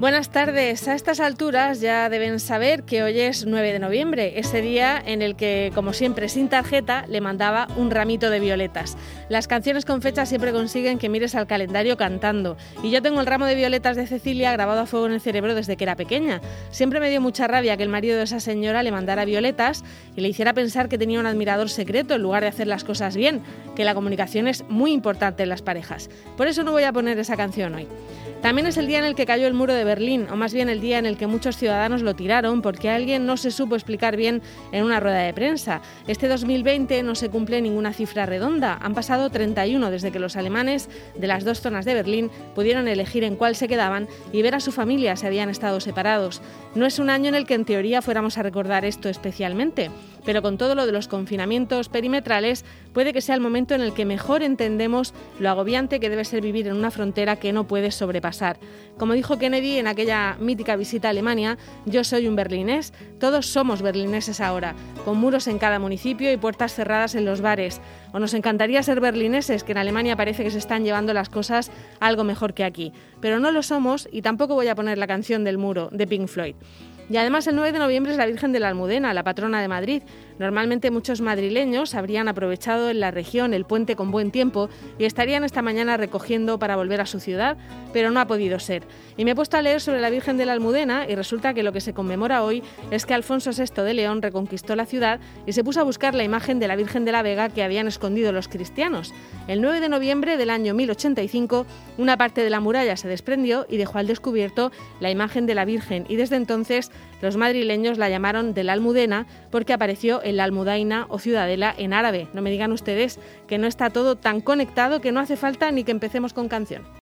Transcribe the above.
Buenas tardes. A estas alturas ya deben saber que hoy es 9 de noviembre, ese día en el que, como siempre, sin tarjeta, le mandaba un ramito de violetas. Las canciones con fecha siempre consiguen que mires al calendario cantando. Y yo tengo el ramo de violetas de Cecilia grabado a fuego en el cerebro desde que era pequeña. Siempre me dio mucha rabia que el marido de esa señora le mandara violetas y le hiciera pensar que tenía un admirador secreto en lugar de hacer las cosas bien, que la comunicación es muy importante en las parejas. Por eso no voy a poner esa canción hoy. También es el día en el que cayó el muro de Berlín, o más bien el día en el que muchos ciudadanos lo tiraron porque alguien no se supo explicar bien en una rueda de prensa. Este 2020 no se cumple ninguna cifra redonda. Han pasado 31 desde que los alemanes de las dos zonas de Berlín pudieron elegir en cuál se quedaban y ver a su familia si habían estado separados. No es un año en el que en teoría fuéramos a recordar esto especialmente pero con todo lo de los confinamientos perimetrales puede que sea el momento en el que mejor entendemos lo agobiante que debe ser vivir en una frontera que no puedes sobrepasar. Como dijo Kennedy en aquella mítica visita a Alemania, yo soy un berlinés, todos somos berlineses ahora, con muros en cada municipio y puertas cerradas en los bares. O nos encantaría ser berlineses, que en Alemania parece que se están llevando las cosas algo mejor que aquí. Pero no lo somos y tampoco voy a poner la canción del muro de Pink Floyd. Y además el 9 de noviembre es la Virgen de la Almudena, la patrona de Madrid. Normalmente muchos madrileños habrían aprovechado en la región el puente con buen tiempo y estarían esta mañana recogiendo para volver a su ciudad, pero no ha podido ser. Y me he puesto a leer sobre la Virgen de la Almudena y resulta que lo que se conmemora hoy es que Alfonso VI de León reconquistó la ciudad y se puso a buscar la imagen de la Virgen de la Vega que habían escondido los cristianos. El 9 de noviembre del año 1085, una parte de la muralla se desprendió y dejó al descubierto la imagen de la Virgen y desde entonces los madrileños la llamaron de la Almudena porque apareció en la Almudaina o Ciudadela en árabe. No me digan ustedes que no está todo tan conectado que no hace falta ni que empecemos con canción.